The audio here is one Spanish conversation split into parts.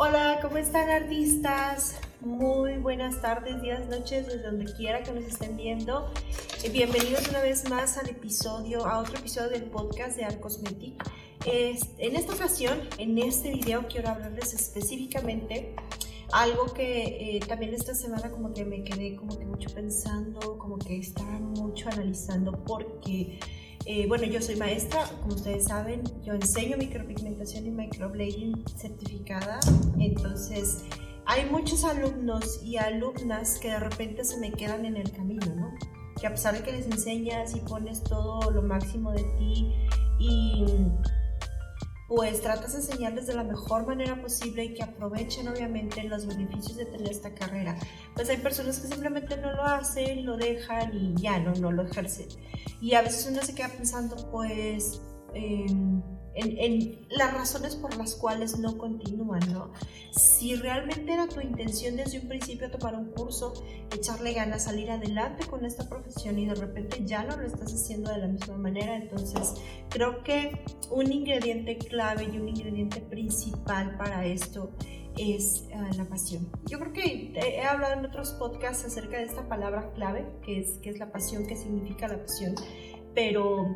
Hola, ¿cómo están artistas? Muy buenas tardes, días, noches, desde donde quiera que nos estén viendo. Eh, bienvenidos una vez más al episodio, a otro episodio del podcast de Arcosmetic. en esta ocasión, en este video, quiero hablarles específicamente algo que eh, también esta semana como que me quedé como que mucho pensando, como que estaba mucho analizando porque eh, bueno, yo soy maestra, como ustedes saben, yo enseño micropigmentación y microblading certificada, entonces hay muchos alumnos y alumnas que de repente se me quedan en el camino, ¿no? Que a pesar de que les enseñas y pones todo lo máximo de ti y pues tratas de enseñarles de la mejor manera posible y que aprovechen obviamente los beneficios de tener esta carrera. Pues hay personas que simplemente no lo hacen, lo dejan y ya no, no lo ejercen. Y a veces uno se queda pensando pues... Em, en, las razones por las cuales no continúan, ¿no? Si realmente era tu intención desde un principio tomar un curso, echarle ganas, salir adelante con esta profesión y de repente ya no lo estás haciendo de la misma manera, entonces creo que un ingrediente clave y un ingrediente principal para esto es ah, la pasión. Yo creo que he hablado en otros podcasts acerca de esta palabra clave, que es, que es la pasión, que significa la pasión, pero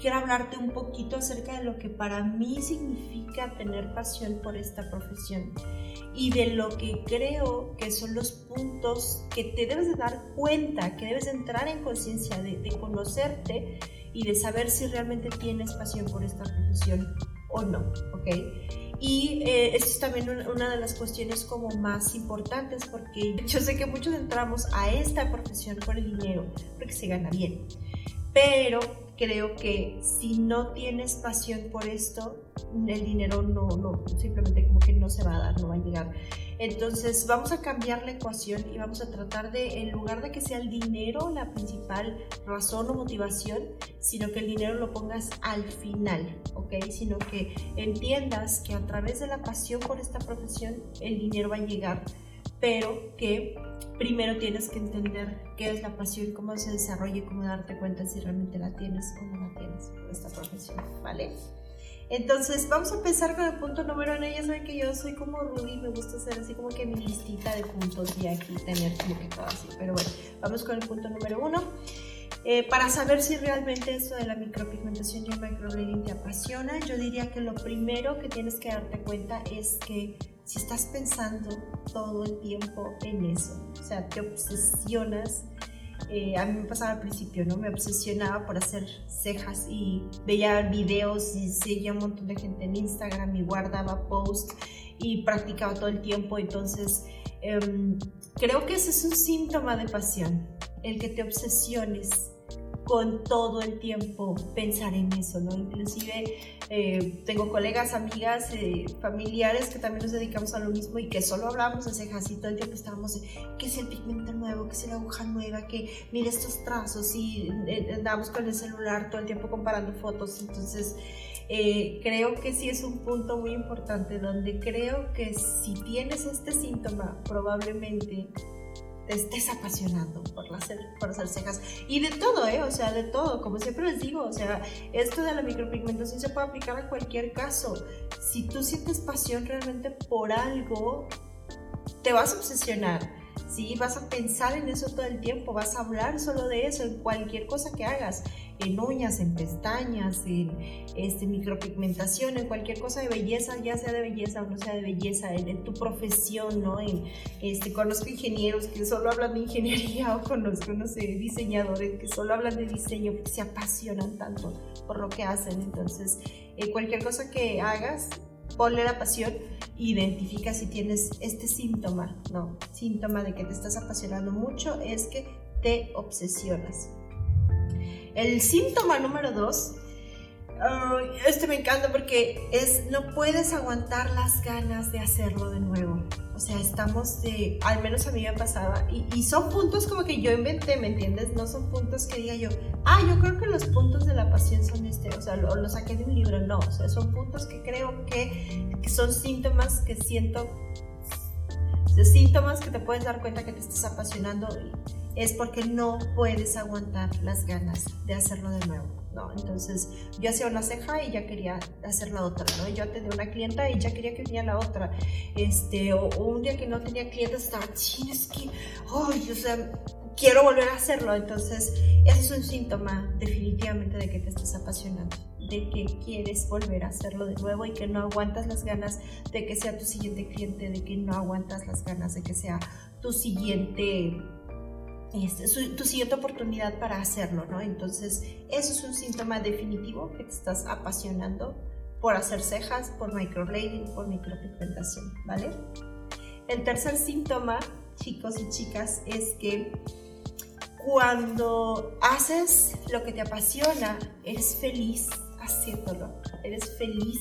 quiero hablarte un poquito acerca de lo que para mí significa tener pasión por esta profesión y de lo que creo que son los puntos que te debes de dar cuenta, que debes entrar en conciencia de, conocerte y de saber si realmente tienes pasión por esta profesión o no, ¿ok? Y eh, esto es también una de las cuestiones como más importantes porque yo sé que muchos entramos a esta profesión por el dinero, porque se gana bien, pero creo que si no tienes pasión por esto, el dinero no, no, simplemente como que no se va a dar, no va a llegar. Entonces vamos a cambiar la ecuación y vamos a tratar de, en lugar de que sea el dinero la principal razón o motivación, sino que el dinero lo pongas al final, ¿ok? Sino que entiendas que a través de la pasión por esta profesión, el dinero va a llegar, pero que primero tienes que entender qué es la pasión, cómo se desarrolla y cómo darte cuenta si realmente la tienes o no la tienes esta profesión, ¿vale? Entonces, vamos a empezar con el punto número uno. Ya saben que yo soy como Ruby, me gusta hacer así como que mi listita de puntos y aquí tener como que todo así. Pero bueno, vamos con el punto número uno. Eh, para saber si realmente esto de la micropigmentación y el microblading te apasiona, yo diría que lo primero que tienes que darte cuenta es que si estás pensando todo el tiempo en eso, o sea, te obsesionas. Eh, a mí me pasaba al principio, ¿no? Me obsesionaba por hacer cejas y veía videos y seguía un montón de gente en Instagram y guardaba posts y practicaba todo el tiempo. Entonces, em, creo que ese es un síntoma de pasión, el que te obsesiones con todo el tiempo pensar en eso, ¿no? Inclusive eh, tengo colegas, amigas, eh, familiares que también nos dedicamos a lo mismo y que solo hablamos de cejas y todo el tiempo estábamos, ¿qué es el pigmento nuevo? ¿Qué es la aguja nueva? que Mira estos trazos y eh, andamos con el celular todo el tiempo comparando fotos, entonces... creo que sí es un punto muy importante donde creo que si tienes este síntoma probablemente te estés apasionando por hacer, por hacer cejas. Y de todo, ¿eh? O sea, de todo. Como siempre les digo, o sea, esto de la micropigmentación se puede aplicar a cualquier caso. Si tú sientes pasión realmente por algo, te vas a obsesionar. ¿sí? Vas a pensar en eso todo el tiempo, vas a hablar solo de eso en cualquier cosa que hagas en uñas, en pestañas, en este, micropigmentación, en cualquier cosa de belleza, ya sea de belleza o no sea de belleza, en, tu profesión, ¿no? En, este, conozco ingenieros que solo hablan de ingeniería o conozco, no sé, diseñadores que solo hablan de diseño porque se apasionan tanto por lo que hacen. Entonces, eh, cualquier cosa que hagas, ponle la pasión identifica si tienes este síntoma, ¿no? Síntoma de que te estás apasionando mucho es que te obsesionas. El síntoma número dos, este me encanta porque es, no puedes aguantar las ganas de hacerlo de nuevo. O sea, estamos de, al menos a mí me pasaba, y, y, son puntos como que yo inventé, ¿me entiendes? No son puntos que diga yo, ah, yo creo que los puntos de la pasión son este, o sea, lo, saqué de un libro, no, o sea, son puntos que creo que, que son síntomas que siento, síntomas que te puedes dar cuenta que te estás apasionando, es porque no puedes aguantar las ganas de hacerlo de nuevo. ¿no? Entonces yo hacía una ceja y ya quería hacer la otra, ¿no? Yo atendía una clienta y ya quería que viniera la otra. Este, o, un día que no tenía clientes estaba, ching, es que, ay, o sea, quiero volver a hacerlo. Entonces, ese es un síntoma definitivamente de que te estás apasionando de que quieres volver a hacerlo de nuevo y que no aguantas las ganas de que sea tu siguiente cliente, de que no aguantas las ganas de que sea tu siguiente este, tu siguiente oportunidad para hacerlo, ¿no? Entonces, eso es un síntoma definitivo que te estás apasionando por hacer cejas, por microblading, por micropigmentación, ¿vale? El tercer síntoma, chicos y chicas, es que cuando haces lo que te apasiona, eres feliz haciéndolo, eres feliz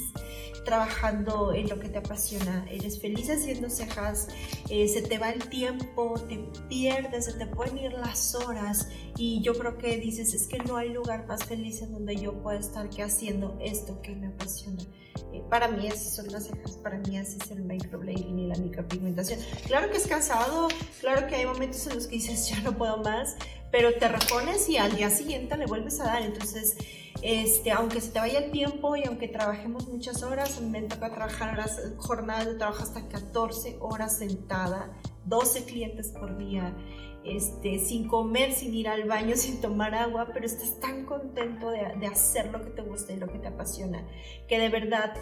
trabajando en lo que te apasiona, eres feliz haciendo cejas, eh, se te va el tiempo, te pierdes, se te pueden ir las horas y yo creo que dices, es que no hay lugar más feliz en donde yo pueda estar que haciendo esto que me apasiona. Eh, para mí así son las cejas, para mí así es el microblading y la micropigmentación. Claro que es cansado, claro que hay momentos en los que dices, ya no puedo más, pero te repones y al día siguiente le vuelves a dar, entonces este, aunque se te vaya el tiempo y aunque trabajemos muchas horas, me toca trabajar las jornadas de trabajo hasta 14 horas sentada, 12 clientes por día, este, sin comer, sin ir al baño, sin tomar agua, pero estás tan contento de, de hacer lo que te gusta y lo que te apasiona, que de verdad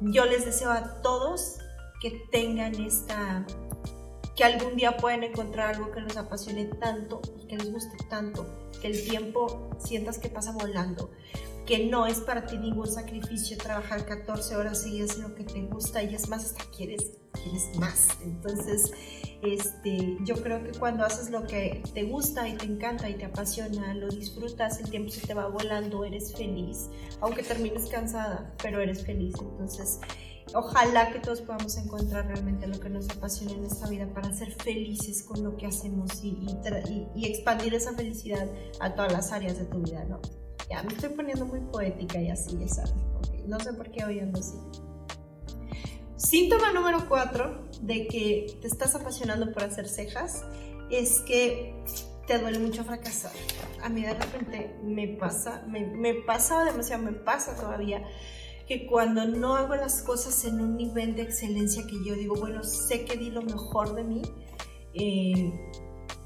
yo les deseo a todos que tengan esta que algún día puedan encontrar algo que les apasione tanto y que les guste tanto, que el tiempo sientas que pasa volando, que no es para ti ningún sacrificio trabajar 14 horas seguidas en lo que te gusta y es más, hasta quieres, quieres más. Entonces, este, yo creo que cuando haces lo que te gusta y te encanta y te apasiona, lo disfrutas, el tiempo se te va volando, eres feliz, aunque termines cansada, pero eres feliz. Entonces, ojalá que todos podamos encontrar realmente lo que nos apasiona en esta vida para ser felices con lo que hacemos y, y, expandir esa felicidad a todas las áreas de tu vida, ¿no? Ya me estoy poniendo muy poética y así, ya sabes. No sé por qué hoy ando así. Síntoma número cuatro de que te estás apasionando por hacer cejas es que te duele mucho fracasar. A mí de repente me pasa, me, me pasa demasiado, me pasa todavía que cuando no hago las cosas en un nivel de excelencia que yo digo, bueno, sé que di lo mejor de mí, eh,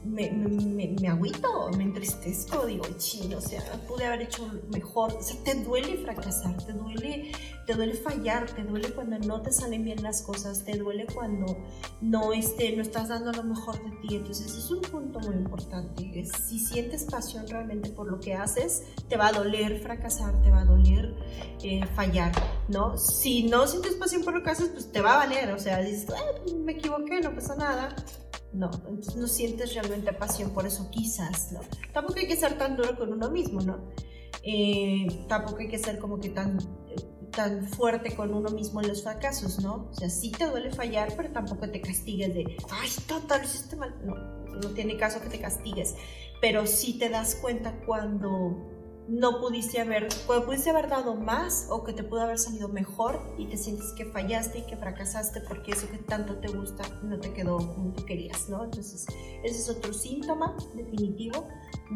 me, me, me, agüito, me entristezco, digo, chino, o sea, pude haber hecho mejor. O sea, te duele fracasar, te duele, te duele fallar, te duele cuando no te salen bien las cosas, te duele cuando no, este, no estás dando lo mejor de ti. Entonces, es un punto muy importante. Si sientes pasión realmente por lo que haces, te va a doler fracasar, te va a doler eh, fallar, ¿no? Si no sientes pasión por lo que haces, pues te va a valer, o sea, dices, me equivoqué, no pasa nada no, no sientes realmente pasión por eso quizás, ¿no? Tampoco hay que ser tan duro con uno mismo, ¿no? Eh, tampoco hay que ser como que tan, tan fuerte con uno mismo en los fracasos, ¿no? O sea, sí te duele fallar, pero tampoco te castigues de, ay, total, hiciste mal. No, no tiene caso que te castigues, pero sí te das cuenta cuando no pudiste haber, pudiste haber dado más o que te pudo haber salido mejor y te sientes que fallaste y que fracasaste porque eso que tanto te gusta no te quedó como tú querías, ¿no? Entonces, ese es otro síntoma definitivo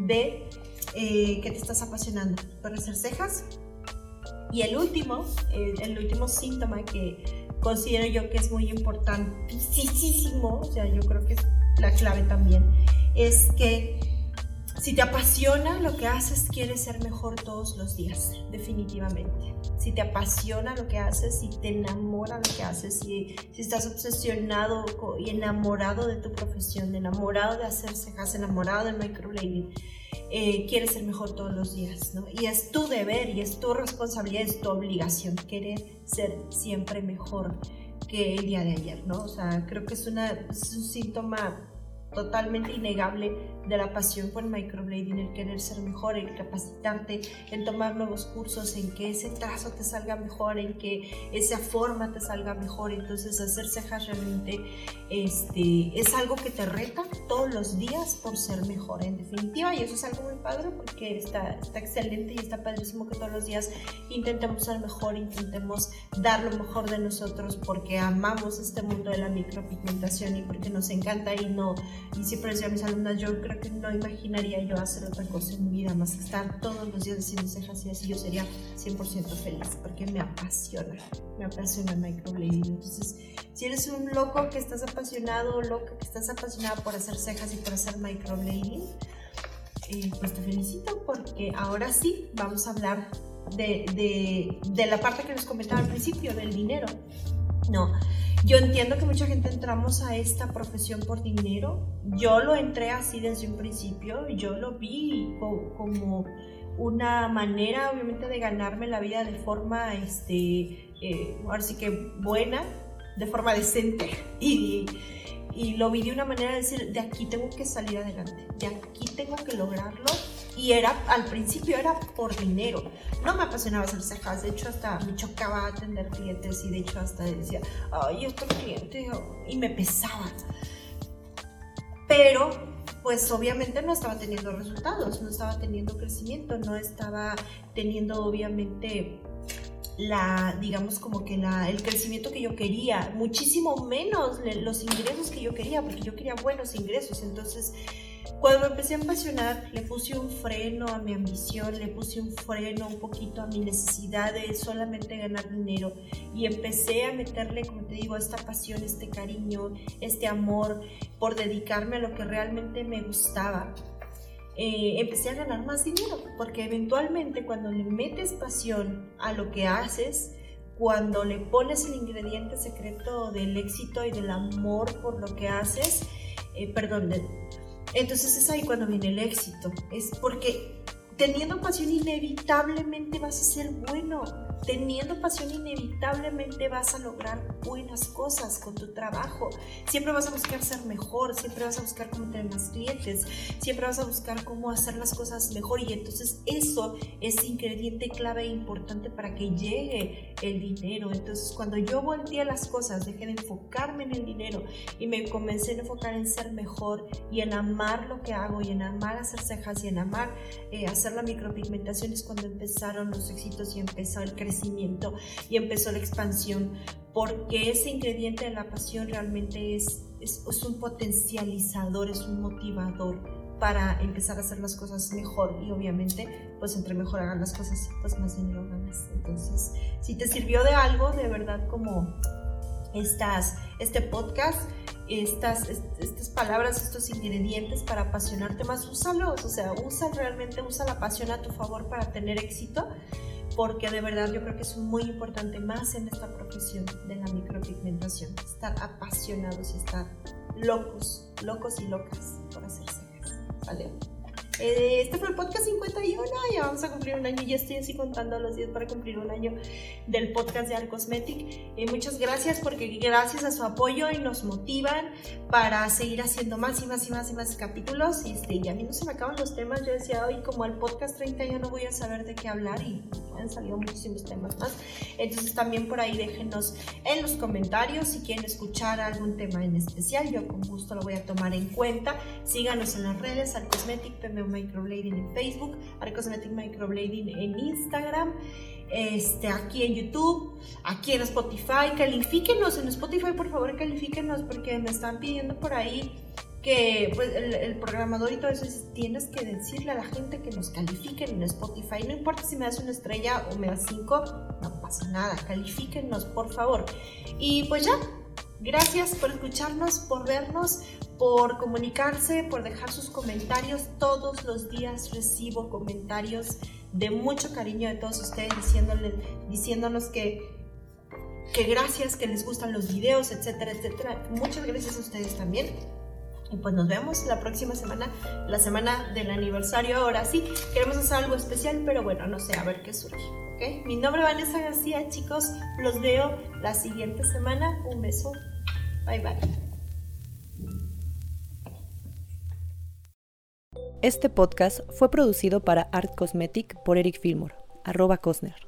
de eh, que te estás apasionando por hacer cejas. Y el último, el último síntoma que considero yo que es muy importantísimo, o sea, yo creo que es la clave también, es que si te apasiona lo que haces, quieres ser mejor todos los días, definitivamente. Si te apasiona lo que haces, si te enamora lo que haces, si, si estás obsesionado y enamorado de tu profesión, enamorado de hacer cejas, enamorado del microblading, eh, quieres ser mejor todos los días, ¿no? Y es tu deber y es tu responsabilidad, es tu obligación querer ser siempre mejor que el día de ayer, ¿no? O sea, creo que es, una, es un síntoma totalmente innegable de la pasión por microblading, el querer ser mejor, el capacitarte, en tomar nuevos cursos, en que ese trazo te salga mejor, en que esa forma te salga mejor. Entonces hacer cejas realmente este, es algo que te reta todos los días por ser mejor, en definitiva. Y eso es algo muy padre porque está, está excelente y está padrísimo que todos los días intentemos ser mejor, intentemos dar lo mejor de nosotros porque amamos este mundo de la micropigmentación y porque nos encanta y no, y siempre decía a mis alumnas, yo creo que no imaginaría yo hacer otra cosa en mi vida más que estar todos los días haciendo cejas y así yo sería 100% feliz porque me apasiona, me apasiona el microblading. Entonces, si eres un loco que estás apasionado o loca que estás apasionada por hacer cejas y por hacer microblading, eh, pues te felicito porque ahora sí vamos a hablar de, de, de la parte que nos comentaba al principio, del dinero. No, yo entiendo que mucha gente entramos a esta profesión por dinero. Yo lo entré así desde un principio. Yo lo vi como una manera, obviamente, de ganarme la vida de forma, este, eh, ahora que buena, de forma decente. Y lo vi de una manera de decir, de aquí tengo que salir adelante, de aquí tengo que lograrlo y era, al principio era por dinero. No me apasionaba hacer cejas, de hecho hasta me chocaba atender clientes y de hecho hasta decía, ay, otro cliente, y me pesaba. Pero, pues obviamente no estaba teniendo resultados, no estaba teniendo crecimiento, no estaba teniendo obviamente la, digamos como que la, el crecimiento que yo quería, muchísimo menos los ingresos que yo quería, porque yo quería buenos ingresos. Entonces, cuando me empecé a apasionar, le puse un freno a mi ambición, le puse un freno un poquito a mi necesidad de solamente ganar dinero y empecé a meterle, como te digo, esta pasión, este cariño, este amor por dedicarme a lo que realmente me gustaba. Eh, empecé a ganar más dinero, porque eventualmente cuando le metes pasión a lo que haces, cuando le pones el ingrediente secreto del éxito y del amor por lo que haces, eh, perdón, entonces es ahí cuando viene el éxito. Es porque teniendo pasión inevitablemente vas a ser bueno teniendo pasión inevitablemente vas a lograr buenas cosas con tu trabajo. Siempre vas a buscar ser mejor, siempre vas a buscar cómo tener más clientes, siempre vas a buscar cómo hacer las cosas mejor y entonces eso es ingrediente clave e importante para que llegue el dinero. Entonces cuando yo volteé las cosas, dejé de enfocarme en el dinero y me comencé a enfocar en ser mejor y en amar lo que hago y en amar hacer cejas y en amar eh, hacer la micropigmentación es cuando empezaron los éxitos y empezó el crecimiento y empezó la expansión, porque ese ingrediente de la pasión realmente es, es, un potencializador, es un motivador para empezar a hacer las cosas mejor y obviamente pues entre mejor hagan las cosas pues más dinero ganas entonces si te sirvió de algo de verdad como estas, este podcast estas, estas palabras, estos ingredientes para apasionarte más, úsalos, o sea, usa realmente, usa la pasión a tu favor para tener éxito porque de verdad yo creo que es muy importante más en esta profesión de la micropigmentación, estar apasionados y estar locos, locos y locas por hacer cejas, ¿vale? Eh, este fue el podcast 51, ya vamos a cumplir un año, ya estoy así contando los días para cumplir un año del podcast de Arcosmetic. Eh, muchas gracias porque gracias a su apoyo y nos motivan para seguir haciendo más y más y más y más capítulos. Este, y a mí no se me acaban los temas, yo decía hoy como el podcast 30 yo no voy a saber de qué hablar y han salido muchísimos temas más. Entonces también por ahí déjenos en los comentarios si quieren escuchar algún tema en especial, yo con gusto lo voy a tomar en cuenta. Síganos en las redes, Arcosmetic, Microblading en Facebook, Arcosmetic Microblading en Instagram, este, aquí en YouTube, aquí en Spotify. Califíquenos en Spotify, por favor, califíquenos porque me están pidiendo por ahí que pues, el, programador y todo eso tienes que decirle a la gente que nos califiquen en Spotify. No importa si me das una estrella o me das cinco, no pasa nada. Califíquenos, por favor. Y pues ya, Gracias por escucharnos, por vernos, por comunicarse, por dejar sus comentarios. Todos los días recibo comentarios de mucho cariño de todos ustedes diciéndonos que, que gracias, que les gustan los videos, etcétera, etcétera. Muchas gracias a ustedes también. Y pues nos vemos la próxima semana, la semana del aniversario. Ahora sí, queremos hacer algo especial, pero bueno, no sé, a ver qué surge. Mi nombre es Vanessa García, chicos. Los veo la siguiente semana. Un beso. Bye bye. Este podcast fue producido para Art Cosmetic por Eric Fillmore, arroba Cosner.